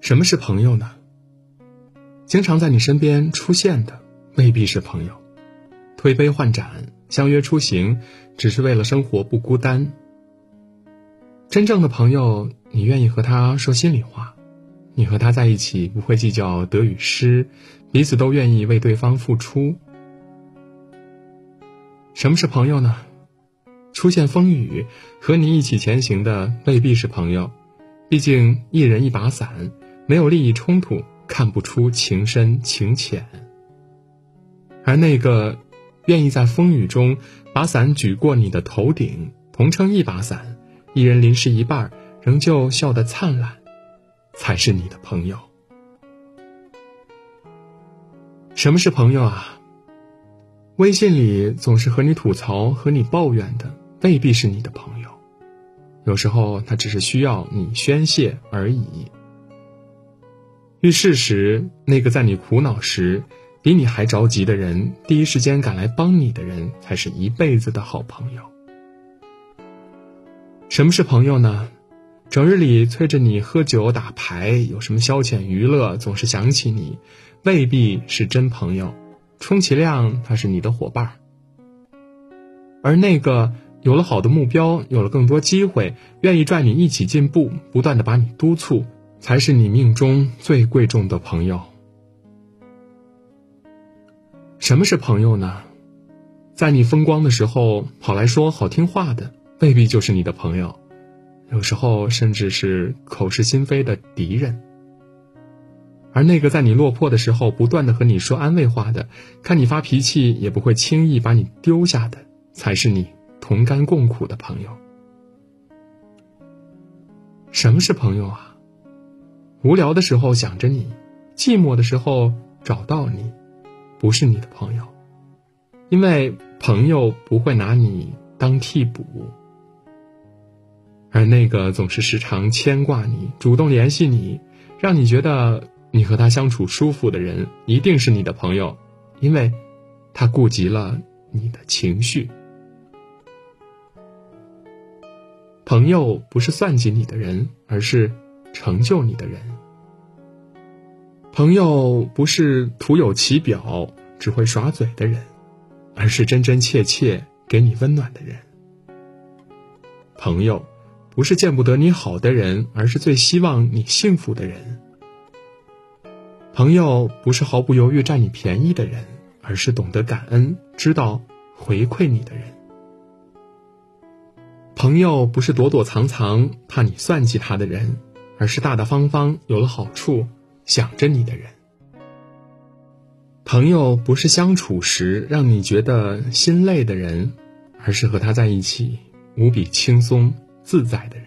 什么是朋友呢？经常在你身边出现的未必是朋友，推杯换盏、相约出行，只是为了生活不孤单。真正的朋友，你愿意和他说心里话，你和他在一起不会计较得与失，彼此都愿意为对方付出。什么是朋友呢？出现风雨，和你一起前行的未必是朋友，毕竟一人一把伞，没有利益冲突，看不出情深情浅。而那个愿意在风雨中把伞举过你的头顶，同撑一把伞，一人淋湿一半，仍旧笑得灿烂，才是你的朋友。什么是朋友啊？微信里总是和你吐槽、和你抱怨的。未必是你的朋友，有时候他只是需要你宣泄而已。遇事时，那个在你苦恼时比你还着急的人，第一时间赶来帮你的人，才是一辈子的好朋友。什么是朋友呢？整日里催着你喝酒打牌，有什么消遣娱乐，总是想起你，未必是真朋友。充其量他是你的伙伴而那个。有了好的目标，有了更多机会，愿意拽你一起进步，不断的把你督促，才是你命中最贵重的朋友。什么是朋友呢？在你风光的时候跑来说好听话的，未必就是你的朋友，有时候甚至是口是心非的敌人。而那个在你落魄的时候不断的和你说安慰话的，看你发脾气也不会轻易把你丢下的，才是你。同甘共苦的朋友，什么是朋友啊？无聊的时候想着你，寂寞的时候找到你，不是你的朋友，因为朋友不会拿你当替补。而那个总是时常牵挂你、主动联系你，让你觉得你和他相处舒服的人，一定是你的朋友，因为，他顾及了你的情绪。朋友不是算计你的人，而是成就你的人。朋友不是徒有其表、只会耍嘴的人，而是真真切切给你温暖的人。朋友不是见不得你好的人，而是最希望你幸福的人。朋友不是毫不犹豫占你便宜的人，而是懂得感恩、知道回馈你的人。朋友不是躲躲藏藏怕你算计他的人，而是大大方方有了好处想着你的人。朋友不是相处时让你觉得心累的人，而是和他在一起无比轻松自在的人。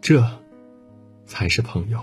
这，才是朋友。